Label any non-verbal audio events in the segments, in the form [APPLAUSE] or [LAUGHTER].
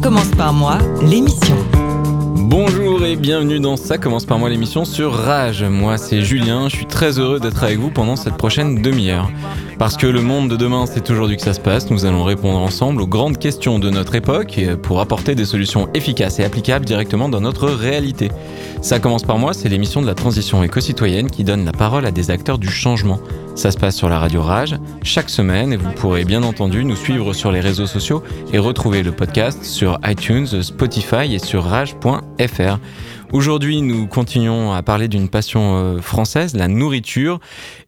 commence par moi, l'émission. Bonjour et bienvenue dans Ça commence par moi l'émission sur Rage. Moi c'est Julien, je suis très heureux d'être avec vous pendant cette prochaine demi-heure. Parce que le monde de demain c'est aujourd'hui que ça se passe, nous allons répondre ensemble aux grandes questions de notre époque pour apporter des solutions efficaces et applicables directement dans notre réalité. Ça commence par moi, c'est l'émission de la transition éco-citoyenne qui donne la parole à des acteurs du changement. Ça se passe sur la radio Rage chaque semaine et vous pourrez bien entendu nous suivre sur les réseaux sociaux et retrouver le podcast sur iTunes, Spotify et sur rage.fr fr. Aujourd'hui, nous continuons à parler d'une passion euh, française, la nourriture.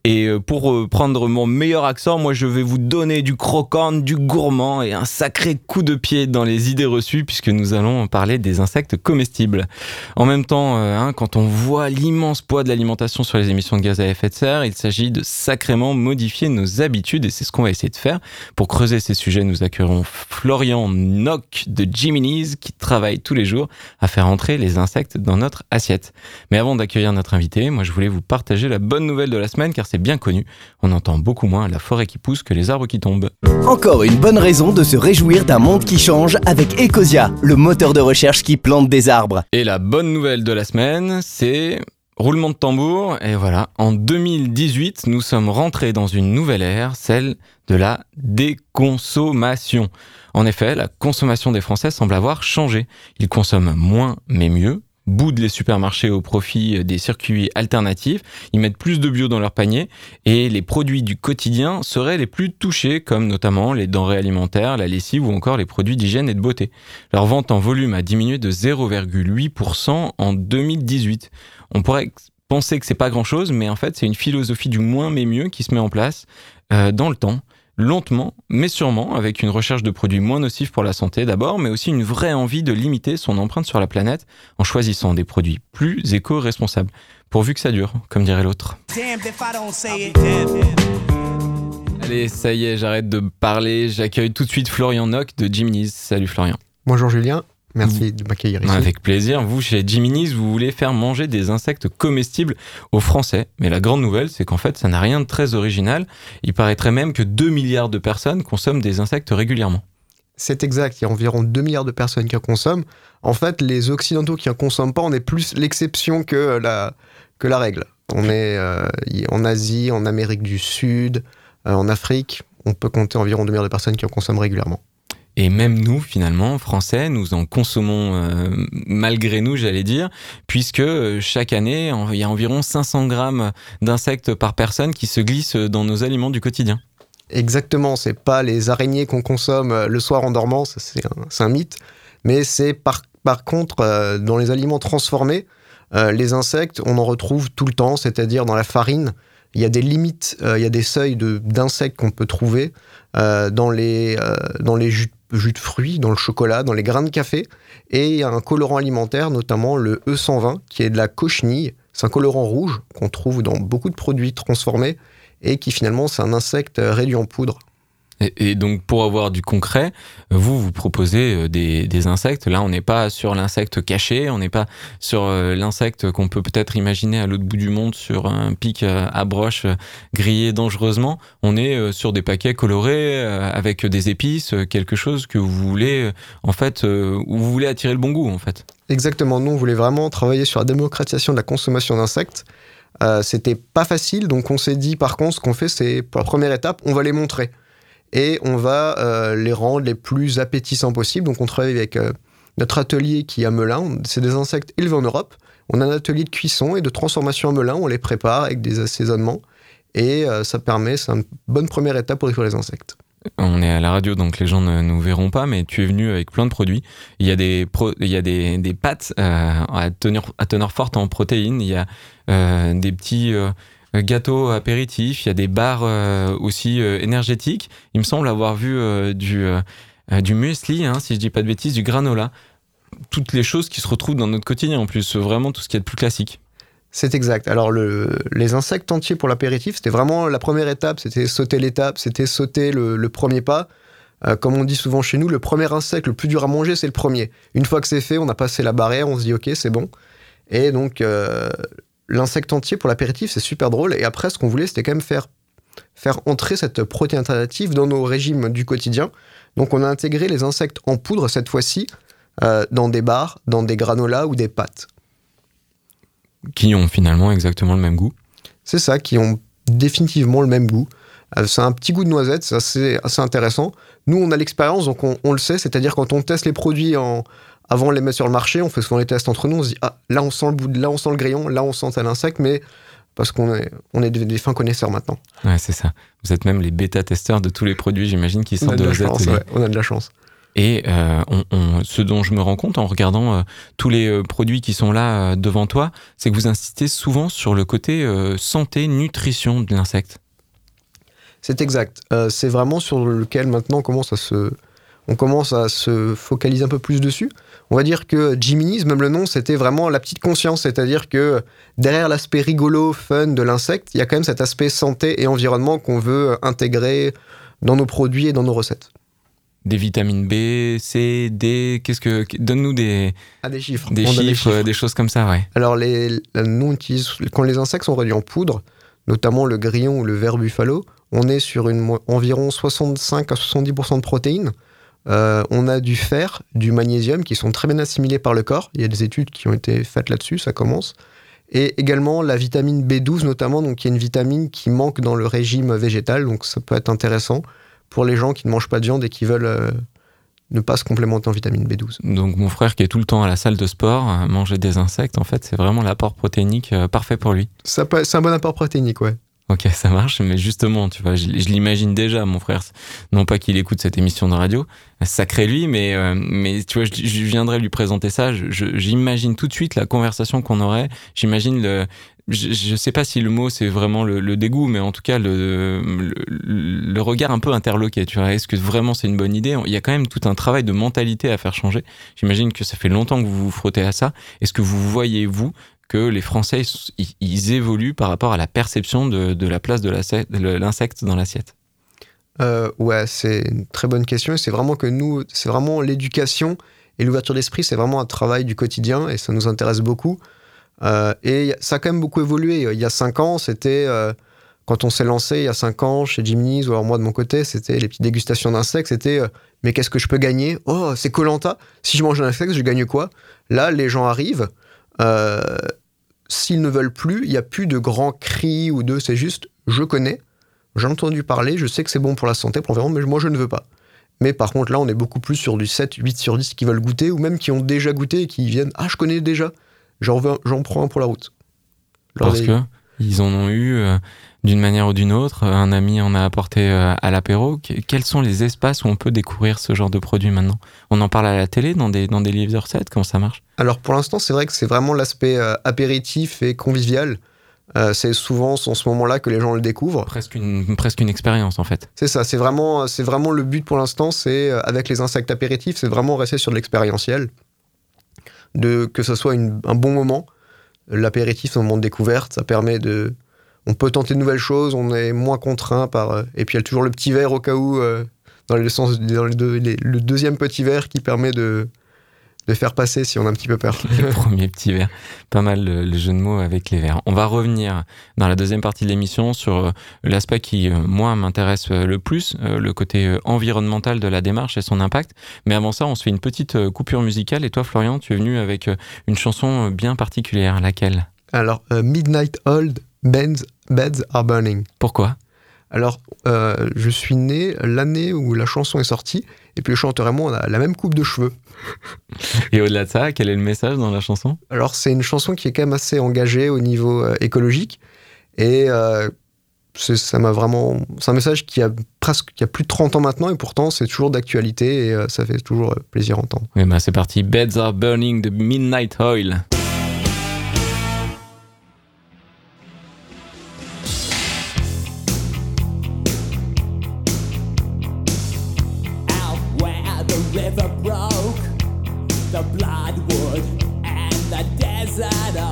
Et euh, pour euh, prendre mon meilleur accent, moi je vais vous donner du croquant, du gourmand et un sacré coup de pied dans les idées reçues puisque nous allons parler des insectes comestibles. En même temps, hein, quand on voit l'immense poids de l'alimentation sur les émissions de gaz à effet de serre, il s'agit de sacrément modifier nos habitudes et c'est ce qu'on va essayer de faire. Pour creuser ces sujets, nous accueillerons Florian Nock de Jiminy's qui travaille tous les jours à faire entrer les insectes dans notre assiette. Mais avant d'accueillir notre invité, moi je voulais vous partager la bonne nouvelle de la semaine car c'est bien connu, on entend beaucoup moins la forêt qui pousse que les arbres qui tombent. Encore une bonne raison de se réjouir d'un monde qui change avec Ecosia, le moteur de recherche qui plante des arbres. Et la bonne nouvelle de la semaine, c'est roulement de tambour, et voilà, en 2018, nous sommes rentrés dans une nouvelle ère, celle de la déconsommation. En effet, la consommation des Français semble avoir changé. Ils consomment moins mais mieux, boudent les supermarchés au profit des circuits alternatifs, ils mettent plus de bio dans leur panier et les produits du quotidien seraient les plus touchés comme notamment les denrées alimentaires, la lessive ou encore les produits d'hygiène et de beauté. Leur vente en volume a diminué de 0,8% en 2018. On pourrait penser que c'est pas grand chose, mais en fait c'est une philosophie du moins mais mieux qui se met en place euh, dans le temps lentement, mais sûrement, avec une recherche de produits moins nocifs pour la santé d'abord, mais aussi une vraie envie de limiter son empreinte sur la planète en choisissant des produits plus éco-responsables. Pourvu que ça dure, comme dirait l'autre. Allez, ça y est, j'arrête de parler. J'accueille tout de suite Florian Nock de Jiminy's. Salut Florian. Bonjour Julien, merci de m'accueillir ici. Avec plaisir. Vous, chez Jiminy's, vous voulez faire manger des insectes comestibles aux Français. Mais la grande nouvelle, c'est qu'en fait, ça n'a rien de très original. Il paraîtrait même que 2 milliards de personnes consomment des insectes régulièrement. C'est exact, il y a environ 2 milliards de personnes qui en consomment. En fait, les Occidentaux qui en consomment pas, on est plus l'exception que la, que la règle. On est euh, en Asie, en Amérique du Sud, euh, en Afrique, on peut compter environ 2 milliards de personnes qui en consomment régulièrement. Et même nous, finalement, Français, nous en consommons euh, malgré nous, j'allais dire, puisque euh, chaque année, il y a environ 500 grammes d'insectes par personne qui se glissent dans nos aliments du quotidien. Exactement, c'est pas les araignées qu'on consomme euh, le soir en dormant, c'est un, mythe, mais c'est par, par contre dans les aliments transformés, les insectes, on en retrouve tout le temps, c'est-à-dire dans la farine. Il y a des limites, il y a des seuils de- d'insectes qu'on peut trouver dans les, dans les jus, jus de fruits, dans le chocolat, dans les grains de café. Et un colorant alimentaire, notamment le E120, qui est de la cochenille. C'est un colorant rouge qu'on trouve dans beaucoup de produits transformés et qui finalement c'est un insecte réduit en poudre. Et, donc, pour avoir du concret, vous, vous proposez euh, des, insectes. Là, on n'est pas sur l'insecte caché, on n'est pas sur euh, l'insecte qu'on peut peut-être imaginer à l'autre bout du monde sur un pic euh, à broche grillé dangereusement. On est sur des paquets colorés avec des épices, quelque chose que vous voulez, en fait, où vous voulez attirer le bon goût, en fait. Exactement, nous on voulait vraiment travailler sur la démocratisation de la consommation d'insectes. C'était pas facile, donc on s'est dit par contre ce qu'on fait c'est pour la première étape, on va les montrer. Et on va euh, les rendre les plus appétissants possibles. Donc on travaille avec euh, notre atelier qui est à Melun, c'est des insectes élevés en Europe. On a un atelier de cuisson et de transformation à Melun, on les prépare avec des assaisonnements. Et euh, ça permet, c'est une bonne première étape pour découvrir les insectes. On est à la radio, donc les gens ne nous verront pas, mais tu es venu avec plein de produits. Il y a des, il y a des, des pâtes à, teneur, à teneur forte en protéines. Il y a des petits, gâteaux apéritifs, il y a des bars euh, aussi euh, énergétiques. Il me semble avoir vu euh, du, euh, euh, du muesli, hein, si je dis pas de bêtises, du granola. Toutes les choses qui se retrouvent dans notre quotidien en plus, vraiment tout ce qui est de plus classique. C'est exact. Alors, le- les insectes entiers pour l'apéritif, c'était vraiment la première étape. C'était sauter l'étape, c'était sauter le, premier pas. Euh, comme on dit souvent chez nous, le premier insecte le plus dur à manger, c'est le premier. Une fois que c'est fait, on a passé la barrière, on se dit ok, c'est bon. Et donc, euh, l'insecte entier pour l'apéritif, c'est super drôle. Et après, ce qu'on voulait, c'était quand même faire, faire entrer cette protéine alternative dans nos régimes du quotidien. Donc, on a intégré les insectes en poudre cette fois-ci euh, dans des bars, dans des granolas ou des pâtes. Qui ont finalement exactement le même goût. C'est ça, qui ont définitivement le même goût. Euh, c'est un petit goût de noisette, c'est assez, assez intéressant. Nous, on a l'expérience, donc on, on le sait, c'est-à-dire quand on teste les produits en, avant de les mettre sur le marché, on fait souvent les tests entre nous, on se dit, ah, là on sent le bout, de- là on sent le grillon, là on sent tel insecte, mais parce qu'on est, on est des, des fins connaisseurs maintenant. Ouais, c'est ça. Vous êtes même les bêta-testeurs de tous les produits, j'imagine, qui On a sortent de de la vos chance, ateliers. ouais, on a de la chance. Et euh, on- on- ce dont je me rends compte en regardant euh, tous les euh, produits qui sont là devant toi, c'est que vous insistez souvent sur le côté santé, nutrition de l'insecte. C'est exact. C'est vraiment sur lequel maintenant on commence à se, on commence à se focaliser un peu plus dessus. On va dire que Jiminy's, même le nom, c'était vraiment la petite conscience, c'est-à-dire que derrière l'aspect rigolo, fun de l'insecte, il y a quand même cet aspect santé et environnement qu'on veut intégrer dans nos produits et dans nos recettes. Des vitamines B, C, D, qu'est-ce que donne-nous des, Ah, des chiffres. des chiffres, des choses comme ça, ouais. Alors, les, la- nous, on utilise, quand les insectes sont réduits en poudre, notamment le grillon ou le ver buffalo, on est sur une, environ 65 à 70% de protéines. Euh, on a du fer, du magnésium qui sont très bien assimilés par le corps. Il y a des études qui ont été faites là-dessus, ça commence. Et également la vitamine B12 notamment, donc qui est une vitamine qui manque dans le régime végétal, donc ça peut être intéressant pour les gens qui ne mangent pas de viande et qui veulent euh, ne pas se complémenter en vitamine B12. Donc mon frère qui est tout le temps à la salle de sport, à manger des insectes, en fait, c'est vraiment l'apport protéinique euh, parfait pour lui. Ça C'est un bon apport protéinique, ouais. Ok, ça marche, mais justement, tu vois, je, l'imagine déjà, mon frère. Non pas qu'il écoute cette émission de radio, sacré lui, mais, euh, mais tu vois, je, viendrai lui présenter ça. J'imagine tout de suite la conversation qu'on aurait. J'imagine le. Je, je sais pas si le mot c'est vraiment le, le dégoût, mais en tout cas le, le, le regard un peu interloqué. Tu vois, est-ce que vraiment c'est une bonne idée? Il y a quand même tout un travail de mentalité à faire changer. J'imagine que ça fait longtemps que vous vous frottez à ça. Est-ce que vous voyez vous que les Français ils, évoluent par rapport à la perception de, la place de l'insecte dans l'assiette Euh, ouais, c'est une très bonne question. C'est vraiment que nous, c'est vraiment l'éducation et l'ouverture d'esprit, c'est vraiment un travail du quotidien et ça nous intéresse beaucoup. Euh, et ça a quand même beaucoup évolué. Il y a cinq ans, c'était. euh, quand on s'est lancé il y a cinq ans chez Jiminy's, ou alors moi de mon côté, c'était les petites dégustations d'insectes. C'était mais qu'est-ce que je peux gagner? Oh, c'est Colanta. Si je mange un insecte, je gagne quoi? Là, les gens arrivent. Euh, S'ils ne veulent plus, il n'y a plus de grands cris ou de. C'est juste, je connais. J'ai entendu parler, je sais que c'est bon pour la santé, pour l'environnement, mais moi je ne veux pas. Mais par contre, là, on est beaucoup plus sur du 7, 8 sur 10 qui veulent goûter, ou même qui ont déjà goûté et qui viennent Ah, je connais déjà, j'en prends un pour la route. Parce des- que ils en ont eu euh, d'une manière ou d'une autre. Un ami en a apporté euh, à l'apéro. Que- Quels sont les espaces où on peut découvrir ce genre de produit maintenant? On en parle à la télé, dans des, dans des livres de recettes Comment ça marche? Alors pour l'instant, c'est vrai que c'est vraiment l'aspect euh, apéritif et convivial. Euh, c'est souvent en ce moment-là que les gens le découvrent. presque une, presque une expérience en fait. C'est ça, c'est vraiment, c'est vraiment le but pour l'instant, c'est euh, avec les insectes apéritifs, c'est vraiment rester sur de l'expérientiel. De, que ce soit une- un bon moment. L'apéritif, c'est un moment de découverte, ça permet de. On peut tenter de nouvelles choses, on est moins contraint par. euh, et puis il y a toujours le petit verre au cas où, euh, dans, le sens, dans les deux- les- le deuxième petit verre qui permet de, de faire passer si on a un petit peu peur. [LAUGHS] Le premier petit verre. Pas mal le, le jeu de mots avec les verres. On va revenir dans la deuxième partie de l'émission sur euh, l'aspect qui, moi, m'intéresse le plus, le côté environnemental de la démarche et son impact. Mais avant ça, on se fait une petite coupure musicale. Et toi, Florian, tu es venu avec une chanson bien particulière. Laquelle? Alors, euh, Midnight Old, Beds, Beds Are Burning. Pourquoi? Alors, euh, je suis né l'année où la chanson est sortie, et puis le chanteur et moi, on a la même coupe de cheveux. Et au-delà de ça, quel est le message dans la chanson? Alors, c'est une chanson qui est quand même assez engagée au niveau euh, écologique, et euh, c'est- ça m'a vraiment. C'est un message qui a presque qui a plus de 30 ans maintenant, et pourtant, c'est toujours d'actualité, et ça fait toujours plaisir à entendre. Eh ben, c'est parti. Beds are burning de Midnight Oil. river broke, the bloodwood and the desert.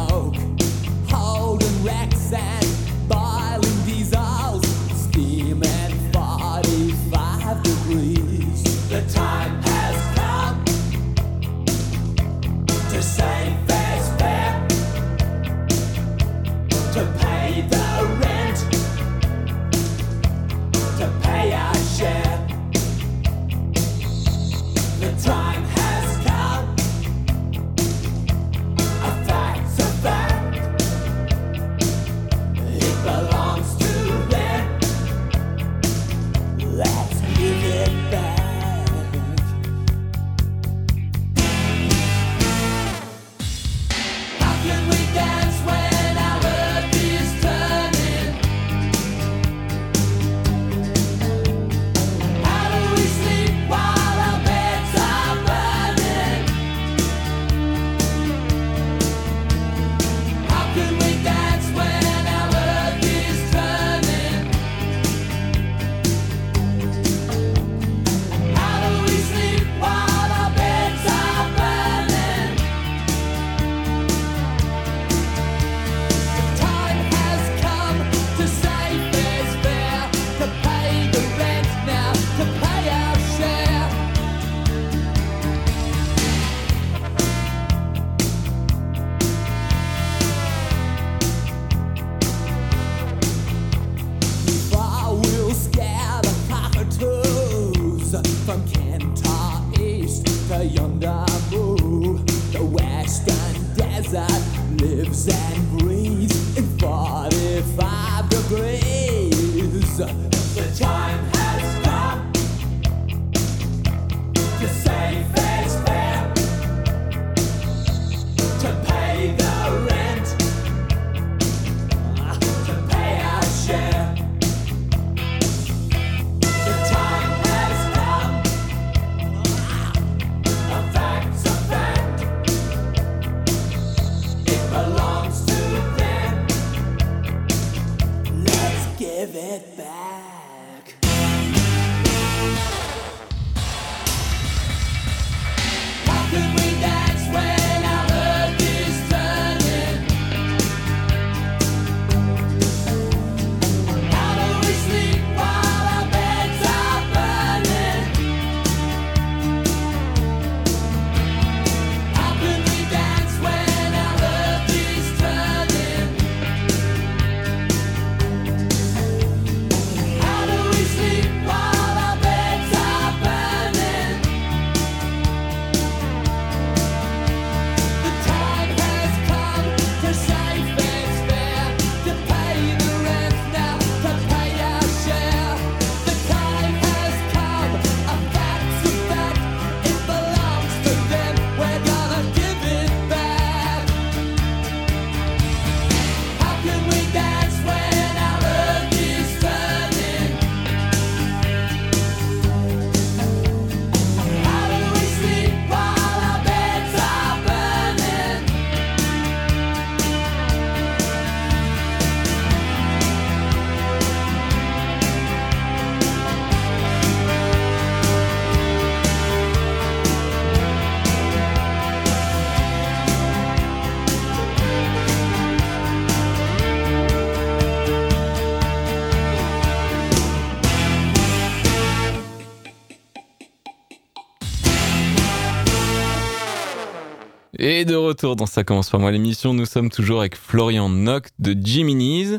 Et de retour dans Ça commence par moi l'émission, nous sommes toujours avec Florian Nock de Jiminy's.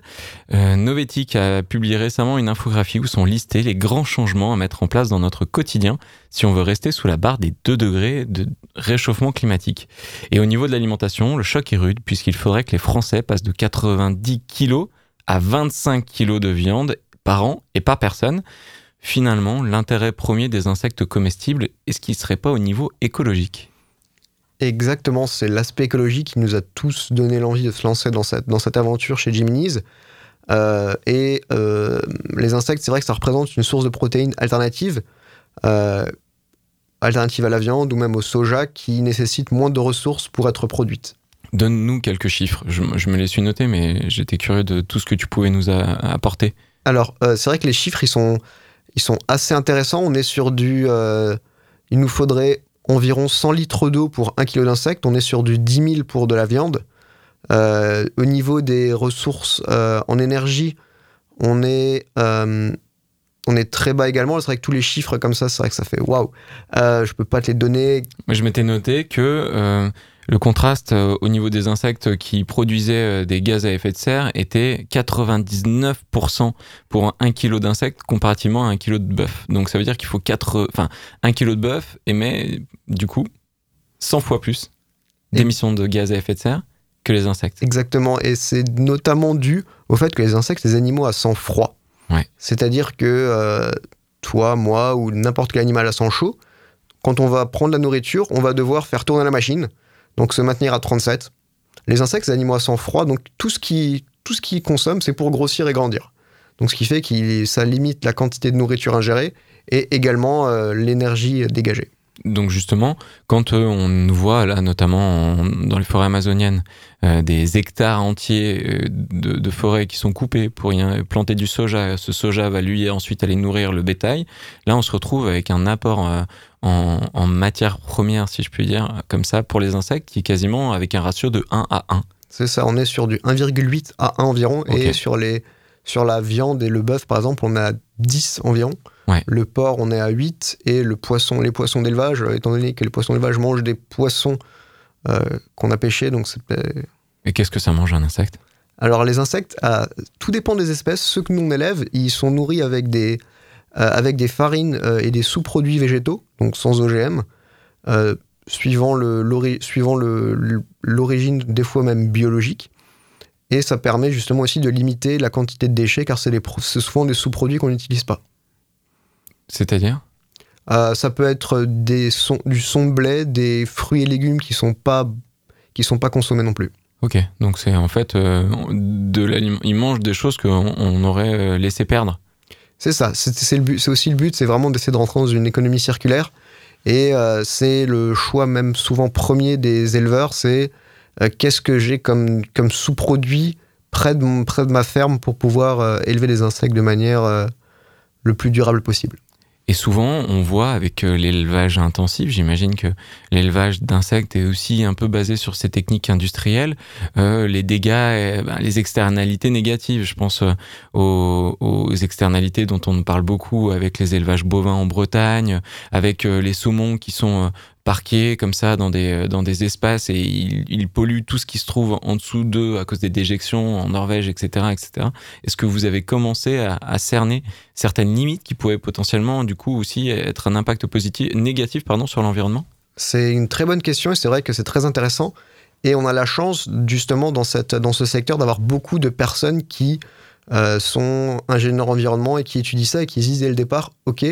Euh, Novetic a publié récemment une infographie où sont listés les grands changements à mettre en place dans notre quotidien si on veut rester sous la barre des 2 degrés de réchauffement climatique. Et au niveau de l'alimentation, le choc est rude puisqu'il faudrait que les Français passent de 90 kilos à 25 kilos de viande par an et par personne. Finalement, l'intérêt premier des insectes comestibles, est-ce qu'il ne serait pas au niveau écologique? Exactement, c'est l'aspect écologique qui nous a tous donné l'envie de se lancer dans cette, dans cette aventure chez Jiminy's. Euh, et euh, les insectes, c'est vrai que ça représente une source de protéines alternative, euh, alternative à la viande ou même au soja, qui nécessite moins de ressources pour être produite. Donne-nous quelques chiffres. Je, je me les suis notés, mais j'étais curieux de tout ce que tu pouvais nous a- apporter. Alors, euh, c'est vrai que les chiffres, ils sont, ils sont assez intéressants. On est sur du... il nous faudrait environ 100 litres d'eau pour 1 kg d'insectes. On est sur du 10 000 pour de la viande. Euh, au niveau des ressources euh, en énergie, on est, euh, on est très bas également. C'est vrai que tous les chiffres comme ça, c'est vrai que ça fait waouh. Je peux pas te les donner. Je m'étais noté que le contraste euh, au niveau des insectes qui produisaient euh, des gaz à effet de serre était 99% pour un 1 kg d'insectes comparativement à 1 kg de bœuf. Donc ça veut dire qu'il faut 4, enfin 1 kg de bœuf émet du coup 100 fois plus d'émissions de gaz à effet de serre que les insectes. Exactement. Et c'est notamment dû au fait que les insectes, les animaux à sang froid. Ouais. C'est-à-dire que euh, toi, moi ou n'importe quel animal à sang chaud, quand on va prendre la nourriture, on va devoir faire tourner la machine, donc se maintenir à 37. Les insectes, les animaux à sang froid, donc tout ce qui tout ce qu'ils consomment, c'est pour grossir et grandir. Donc ce qui fait que ça limite la quantité de nourriture ingérée et également euh, l'énergie dégagée. Donc justement, quand euh, on voit là, notamment en- dans les forêts amazoniennes, euh, des hectares entiers de, de forêts qui sont coupés pour y planter du soja, ce soja va lui ensuite aller nourrir le bétail. Là, on se retrouve avec un apport en, en matière première, si je puis dire, comme ça, pour les insectes, qui est quasiment avec un ratio de 1 à 1. C'est ça, on est sur du 1,8 à 1 environ. Et sur, les, sur la viande et le bœuf, par exemple, on est à 10 environ. Ouais. Le porc, on est à 8. Et le poisson, les poissons d'élevage, euh, étant donné que les poissons d'élevage mangent des poissons euh, qu'on a pêchés, donc c'est... Et qu'est-ce que ça mange un insecte? Alors les insectes, ah, tout dépend des espèces. Ceux que nous on élève, ils sont nourris avec des, avec des farines euh, et des sous-produits végétaux, donc sans OGM. Euh, suivant l'origine, des fois même biologique. Et ça permet justement aussi de limiter la quantité de déchets, car c'est souvent des sous-produits qu'on n'utilise pas. C'est-à-dire? Euh, ça peut être des son- du son de blé, des fruits et légumes qui sont pas qui sont pas consommés non plus. Ok, donc c'est en fait euh, de. Ils mangent des choses qu'on on aurait euh, laissé perdre. C'est ça, c'est aussi le but, c'est vraiment d'essayer de rentrer dans une économie circulaire. Et euh, c'est le choix même souvent premier des éleveurs, c'est euh, qu'est-ce que j'ai comme, sous-produit près de, ma ferme pour pouvoir euh, élever les insectes de manière le plus durable possible. Et souvent, on voit avec euh, l'élevage intensif, j'imagine que l'élevage d'insectes est aussi un peu basé sur ces techniques industrielles, euh, les dégâts, euh, ben, les externalités négatives. Je pense aux, externalités dont on parle beaucoup avec les élevages bovins en Bretagne, avec les saumons qui sont parqués comme ça dans des, euh, dans des espaces et ils, polluent tout ce qui se trouve en dessous d'eux à cause des déjections en Norvège, etc. etc. Est-ce que vous avez commencé à, cerner certaines limites qui pouvaient potentiellement du coup aussi être un impact positif, négatif pardon, sur l'environnement? C'est une très bonne question et c'est vrai que c'est très intéressant. Et on a la chance, justement, dans, cette, dans ce secteur, d'avoir beaucoup de personnes qui euh, sont ingénieurs environnement et qui étudient ça et qui se disent dès le départ, OK,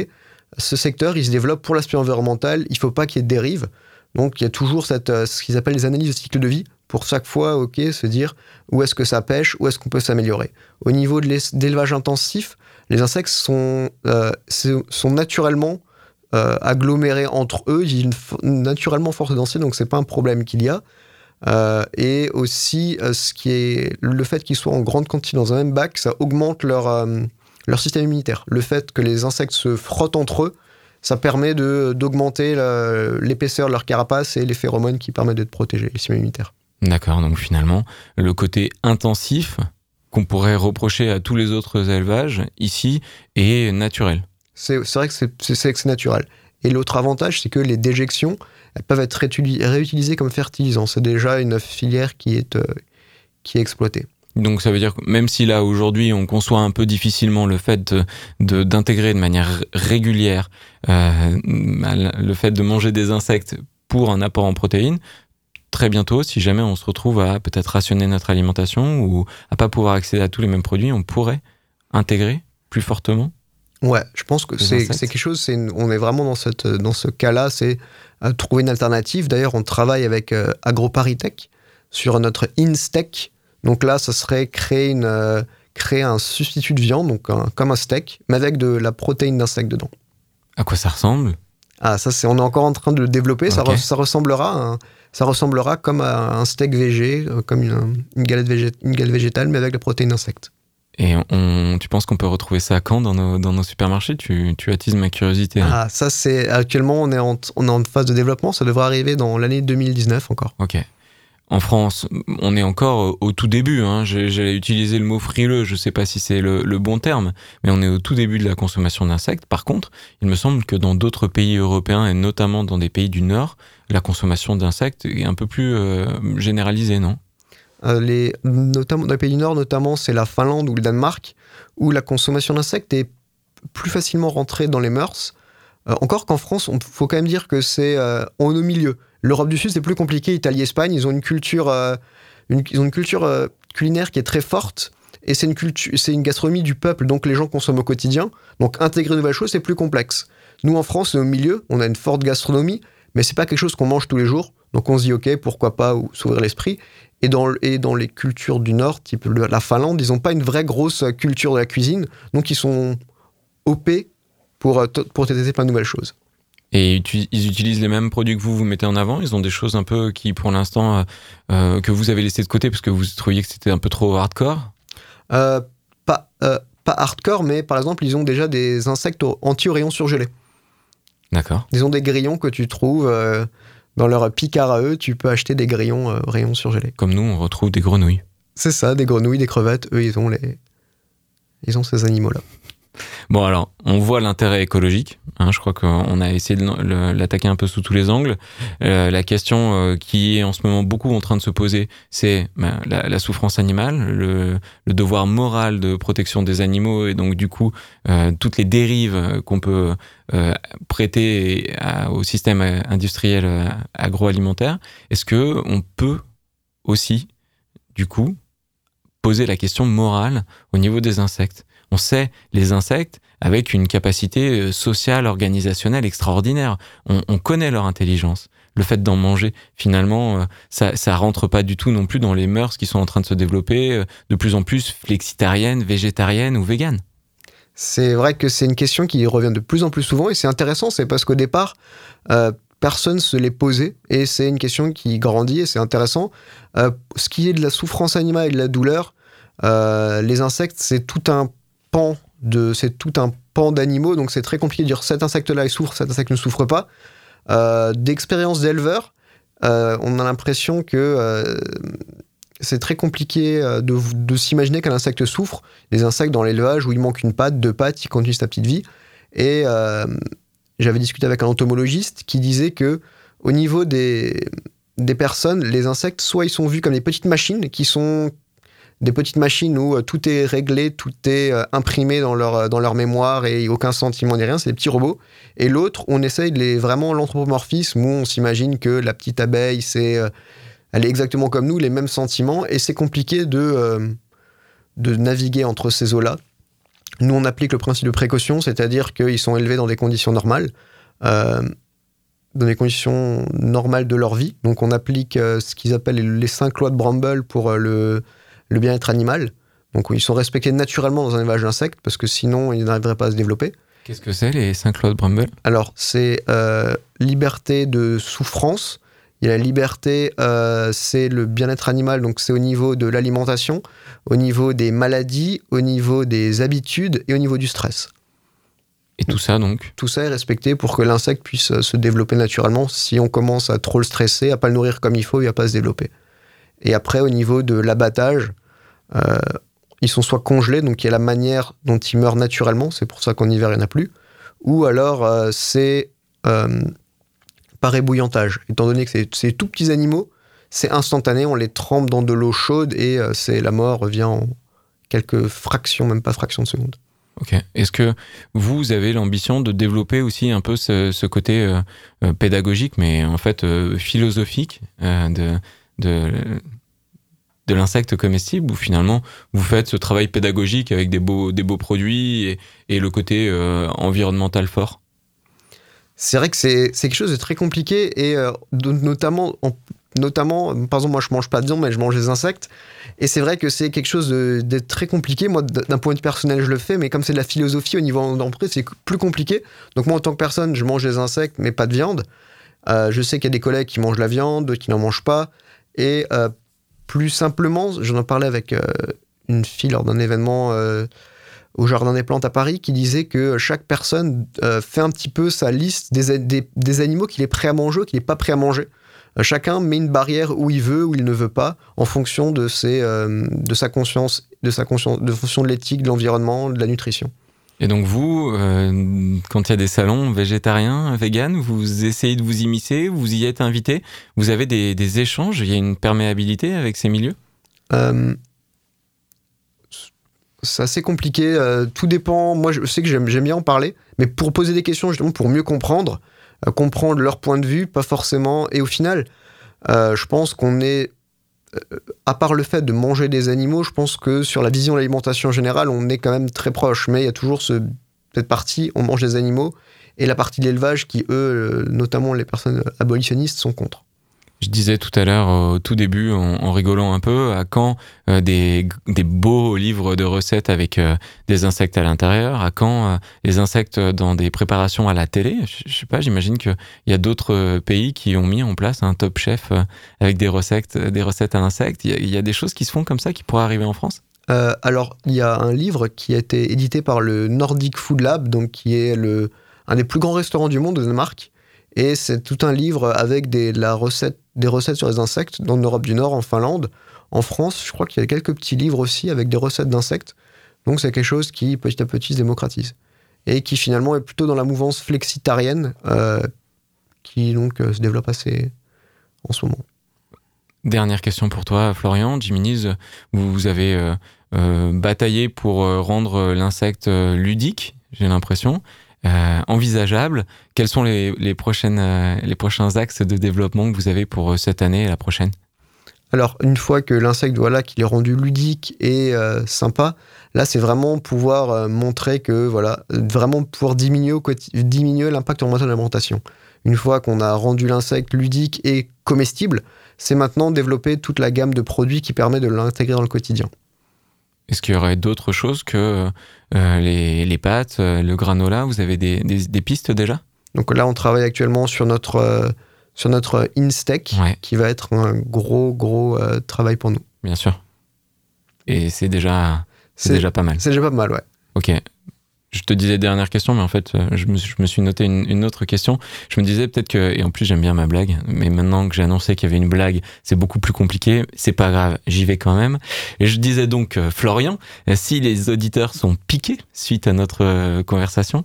ce secteur, il se développe pour l'aspect environnemental, il ne faut pas qu'il y ait de dérive. Donc, il y a toujours euh, ce qu'ils appellent les analyses de cycle de vie pour chaque fois, OK, se dire où est-ce que ça pêche, où est-ce qu'on peut s'améliorer. Au niveau de d'élevage intensif, les insectes sont, euh, sont naturellement euh, agglomérés entre eux, il y a une fo- naturellement forte densité, donc c'est pas un problème qu'il y a. Et aussi, ce qui est le fait qu'ils soient en grande quantité dans un même bac, ça augmente leur, leur système immunitaire. Le fait que les insectes se frottent entre eux, ça permet d'augmenter l'épaisseur de leur carapace et les phéromones qui permettent de protéger le système immunitaire. D'accord, donc finalement, le côté intensif qu'on pourrait reprocher à tous les autres élevages ici est naturel. C'est vrai que c'est- naturel. Et l'autre avantage, c'est que les déjections, elles peuvent être réutili- réutilisées comme fertilisants. C'est déjà une filière qui est, euh, qui est exploitée. Donc ça veut dire que même si là aujourd'hui on conçoit un peu difficilement le fait de- de- d'intégrer de, manière régulière euh, le fait de manger des insectes pour un apport en protéines, très bientôt, si jamais on se retrouve à peut-être rationner notre alimentation ou à pas pouvoir accéder à tous les mêmes produits, on pourrait intégrer plus fortement. Ouais, je pense que c'est quelque chose, une- on est vraiment dans, cette, dans ce cas-là, c'est euh, trouver une alternative. D'ailleurs, on travaille avec euh, AgroParisTech sur notre InSteak. Donc là, ça serait créer, une, euh, créer un substitut de viande, donc un- comme un steak, mais avec de la protéine d'insecte dedans. À quoi ça ressemble? Ah, ça, c'est, on est encore en train de le développer. Ça, Ok. re- ça ressemblera, à un- ça ressemblera comme à un steak végé, euh, comme une, une galette, végé- une galette végétale, mais avec la protéine d'insecte. Et on, tu penses qu'on peut retrouver ça quand? Dans nos, dans nos supermarchés? Tu, tu attises ma curiosité. hein. Ah, ça, c'est actuellement, on est, en, on est en phase de développement. Ça devrait arriver dans l'année 2019 encore. Ok. En France, on est encore au tout début. Hein. J'allais utiliser le mot frileux, je sais pas si c'est le, bon terme, mais on est au tout début de la consommation d'insectes. Par contre, il me semble que dans d'autres pays européens, et notamment dans des pays du Nord, la consommation d'insectes est un peu plus euh, généralisée, non? Euh, les, notamment, dans les pays du Nord, notamment, c'est la Finlande ou le Danemark, où la consommation d'insectes est plus facilement rentrée dans les mœurs. Euh, encore qu'en France, il faut quand même dire que c'est on est au milieu. L'Europe du Sud, c'est plus compliqué. Italie, Espagne, ils ont une culture, euh, ils ont une culture euh, culinaire qui est très forte. Et c'est une, culture, c'est une gastronomie du peuple, donc les gens consomment au quotidien. Donc intégrer de nouvelles choses, c'est plus complexe. Nous, en France, au milieu, on a une forte gastronomie, mais c'est pas quelque chose qu'on mange tous les jours. Donc on se dit, ok, pourquoi pas ou s'ouvrir l'esprit. Et dans, et dans les cultures du Nord, type la Finlande, ils n'ont pas une vraie grosse culture de la cuisine. Donc ils sont OP pour, euh, pour tester plein de nouvelles choses. Et ils utilisent les mêmes produits que vous, vous mettez en avant? Ils ont des choses un peu qui, pour l'instant, euh, euh, que vous avez laissé de côté parce que vous trouviez que c'était un peu trop hardcore? Euh, pas, euh, pas hardcore, mais par exemple, ils ont déjà des insectes anti-rayons surgelés. D'accord. Ils ont des grillons que tu trouves dans leur picard à eux. Tu peux acheter des grillons rayons surgelés. Comme nous, on retrouve des grenouilles. C'est ça, des grenouilles, des crevettes. Eux, ils ont les, ils ont ces animaux-là. Bon, alors, on voit l'intérêt écologique. hein, je crois qu'on a essayé de l'attaquer un peu sous tous les angles. Euh, la question euh, qui est en ce moment beaucoup en train de se poser, c'est ben, la, souffrance animale, le, devoir moral de protection des animaux et donc du coup euh, toutes les dérives qu'on peut prêter au système industriel agroalimentaire. Est-ce que on peut aussi, du coup, poser la question morale au niveau des insectes? On sait les insectes avec une capacité euh, sociale, organisationnelle extraordinaire. On, on connaît leur intelligence. Le fait d'en manger, finalement, euh, ça, ça rentre pas du tout non plus dans les mœurs qui sont en train de se développer, euh, de plus en plus flexitariennes, végétariennes ou véganes. C'est vrai que c'est une question qui revient de plus en plus souvent et c'est intéressant, c'est parce qu'au départ, euh, personne se l'est posé et c'est une question qui grandit et c'est intéressant. Ce qui est de la souffrance animale et de la douleur, les insectes, c'est tout un pan de, c'est tout un pan d'animaux, donc c'est très compliqué de dire cet insecte-là il souffre, cet insecte ne souffre pas. Euh, D'expérience d'éleveur, euh, on a l'impression que euh, c'est très compliqué de, de s'imaginer qu'un insecte souffre. Des insectes dans l'élevage où il manque une patte, deux pattes, ils continuent sa petite vie. Et j'avais discuté avec un entomologiste qui disait que au niveau des, des personnes, les insectes, soit ils sont vus comme des petites machines qui sont des petites machines où euh, tout est réglé, tout est euh, imprimé dans leur, euh, dans leur mémoire et aucun sentiment ni rien, c'est des petits robots. Et l'autre, on essaye de les vraiment l'anthropomorphisme où on s'imagine que la petite abeille, c'est elle est exactement comme nous, les mêmes sentiments, et c'est compliqué de, de naviguer entre ces eaux-là. Nous, on applique le principe de précaution, c'est-à-dire qu'ils sont élevés dans des conditions normales, dans des conditions normales de leur vie. Donc, on applique ce qu'ils appellent les cinq lois de Bramble pour le, le bien-être animal. Donc, ils sont respectés naturellement dans un élevage d'insectes, parce que sinon, ils n'arriveraient pas à se développer. Qu'est-ce que c'est les cinq lois de Bramble? Alors, c'est euh, liberté de souffrance. Il y a la liberté, euh, c'est le bien-être animal, donc c'est au niveau de l'alimentation, au niveau des maladies, au niveau des habitudes et au niveau du stress. Et tout ça donc? Tout ça est respecté pour que l'insecte puisse euh, se développer naturellement. Si on commence à trop le stresser, à pas le nourrir comme il faut, il va pas se développer. Et après, au niveau de l'abattage, euh, ils sont soit congelés, donc il y a la manière dont ils meurent naturellement, c'est pour ça qu'en hiver il n'y en a plus, ou alors euh, c'est euh, par ébouillantage. Étant donné que c'est tout petits animaux, c'est instantané, on les trempe dans de l'eau chaude et c'est la mort revient en quelques fractions, même pas fractions de seconde. Ok. Est-ce que vous avez l'ambition de développer aussi un peu ce, côté pédagogique, mais en fait philosophique de, de, de l'insecte comestible, où finalement vous faites ce travail pédagogique avec des beaux, des beaux produits et, le côté euh, environnemental fort? C'est vrai que c'est quelque chose de très compliqué et euh, notamment, en- notamment, par exemple, moi je mange pas de viande mais je mange des insectes et c'est vrai que c'est quelque chose de, très compliqué. Moi, d'un point de vue personnel, je le fais, mais comme c'est de la philosophie au niveau d'entreprise, c'est plus compliqué. Donc moi, en tant que personne, je mange des insectes mais pas de viande. Euh, je sais qu'il y a des collègues qui mangent la viande, d'autres qui n'en mangent pas. Et euh, plus simplement, j'en ai parlé avec euh, une fille lors d'un événement euh, au Jardin des Plantes à Paris qui disait que chaque personne fait un petit peu sa liste des, animaux qu'il est prêt à manger ou qu'il n'est pas prêt à manger. Chacun met une barrière où il veut, où il ne veut pas, en fonction de, de sa conscience, de sa conscience, de fonction de l'éthique, de l'environnement, de la nutrition. Et donc vous, euh, quand il y a des salons végétariens, véganes, vous essayez de vous immiscer, vous y êtes invité, vous avez des, échanges, il y a une perméabilité avec ces milieux? Euh, c'est assez compliqué. euh, tout dépend. Moi, je sais que j'aime bien en parler, mais pour poser des questions, justement, pour mieux comprendre, euh, comprendre leur point de vue, pas forcément. Et au final, je pense qu'on est. euh, à part le fait de manger des animaux, je pense que sur la vision de l'alimentation générale, on est quand même très proche. Mais il y a toujours ce, cette partie, on mange des animaux, et la partie de l'élevage qui, eux, euh, notamment les personnes abolitionnistes, sont contre. Je disais tout à l'heure au tout début en, rigolant un peu à quand euh, des, beaux livres de recettes avec euh, des insectes à l'intérieur, à quand euh, les insectes dans des préparations à la télé. Je, je sais pas, j'imagine qu'il y a d'autres euh, pays qui ont mis en place un top chef euh, avec des recettes, des recettes à insectes. Il y, a, des choses qui se font comme ça qui pourraient arriver en France? Euh, alors, il y a un livre qui a été édité par le Nordic Food Lab, donc qui est le, un des plus grands restaurants du monde au Danemark. Et c'est tout un livre avec des, la recette, des recettes sur les insectes dans l'Europe du Nord, en Finlande. En France, je crois qu'il y a quelques petits livres aussi avec des recettes d'insectes. Donc c'est quelque chose qui petit à petit se démocratise. et qui finalement est plutôt dans la mouvance flexitarienne euh, qui donc euh, se développe assez en ce moment. Dernière question pour toi, Florian. Jiminis, vous, avez euh, bataillé pour rendre l'insecte ludique, j'ai l'impression, euh, envisageable. Quels sont les, prochaines, euh, les prochains axes de développement que vous avez pour euh, cette année et la prochaine? Alors, une fois que l'insecte, voilà, qu'il est rendu ludique et euh, sympa, là, c'est vraiment pouvoir montrer que, voilà, vraiment pouvoir diminuer, diminuer l'impact environnemental de l'alimentation. Une fois qu'on a rendu l'insecte ludique et comestible, c'est maintenant développer toute la gamme de produits qui permet de l'intégrer dans le quotidien. Est-ce qu'il y aurait d'autres choses que euh, les, les pâtes, euh, le granola? Vous avez des, des, des pistes déjà? Donc là, on travaille actuellement sur notre, euh, sur notre Instec, Ouais. qui va être un gros, gros euh, travail pour nous. Bien sûr. Et c'est déjà, C'est- déjà pas mal. C'est déjà pas mal, ouais. Ok. Je te disais dernière question, mais en fait, euh, je me, suis- noté une, une autre question. Je me disais peut-être que, et en plus j'aime bien ma blague, mais maintenant que j'ai annoncé qu'il y avait une blague, c'est beaucoup plus compliqué. C'est pas grave, j'y vais quand même. Et je disais donc, euh, Florian, euh, si les auditeurs sont piqués suite à notre conversation,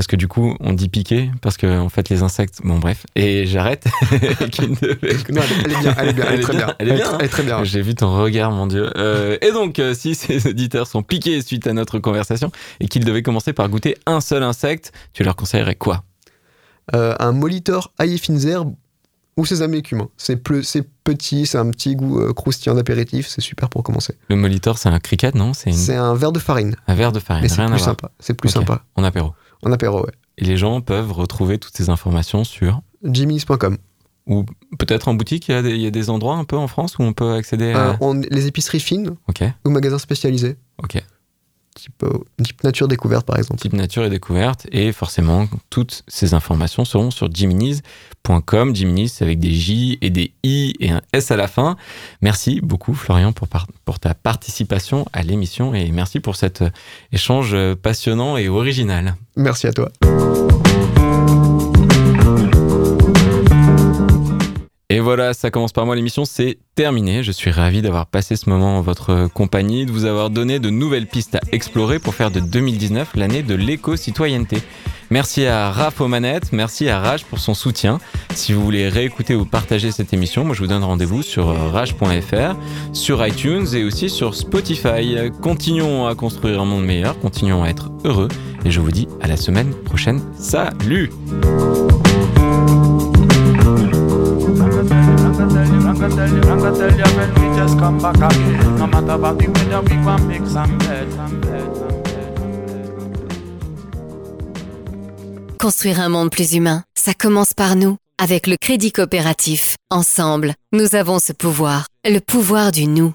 parce que du coup, on dit piqué, parce que en fait, les insectes, bon bref, et j'arrête. [LAUGHS] Non, elle, est bien, elle est bien, elle est très bien. Elle est bien, Elle est très bien. J'ai vu ton regard, mon Dieu. Euh, et donc, euh, si ces auditeurs sont piqués suite à notre conversation et qu'ils devaient commencer par goûter un seul insecte, tu leur conseillerais quoi? Euh, un molitor herbes ou sésame et cumin. C'est petit, c'est un petit goût euh, croustillant d'apéritif, c'est super pour commencer. Le molitor, c'est un cricket, non? C'est une- un verre de farine, un verre de farine. c'est plus sympa. C'est plus sympa. En apéro. En apéro, ouais. Et les gens peuvent retrouver toutes ces informations sur. Jimmy's.com. Ou peut-être en boutique, il y, a des, il y a des endroits un peu en France où on peut accéder à. Euh, on- les épiceries fines Ok, ou magasins spécialisés, ok. Type, euh, type nature découverte par exemple. Type nature et découverte. Et forcément, toutes ces informations seront sur jiminis.com. Jiminis avec des J et des I et un S à la fin. Merci beaucoup, Florian, pour ta participation à l'émission et merci pour cet euh, échange euh, passionnant et original. Merci à toi. Et voilà, ça commence par moi l'émission, c'est terminé. Je suis ravi d'avoir passé ce moment en votre compagnie, de vous avoir donné de nouvelles pistes à explorer pour faire de 2019 l'année de l'éco-citoyenneté. Merci à Raph aux merci à Rage pour son soutien. Si vous voulez réécouter ou partager cette émission, moi je vous donne rendez-vous sur rage.fr, sur iTunes et aussi sur Spotify. Continuons à construire un monde meilleur, continuons à être heureux et je vous dis à la semaine prochaine. Salut Construire un monde plus humain, ça commence par nous. Avec le crédit coopératif, ensemble, nous avons ce pouvoir, le pouvoir du nous.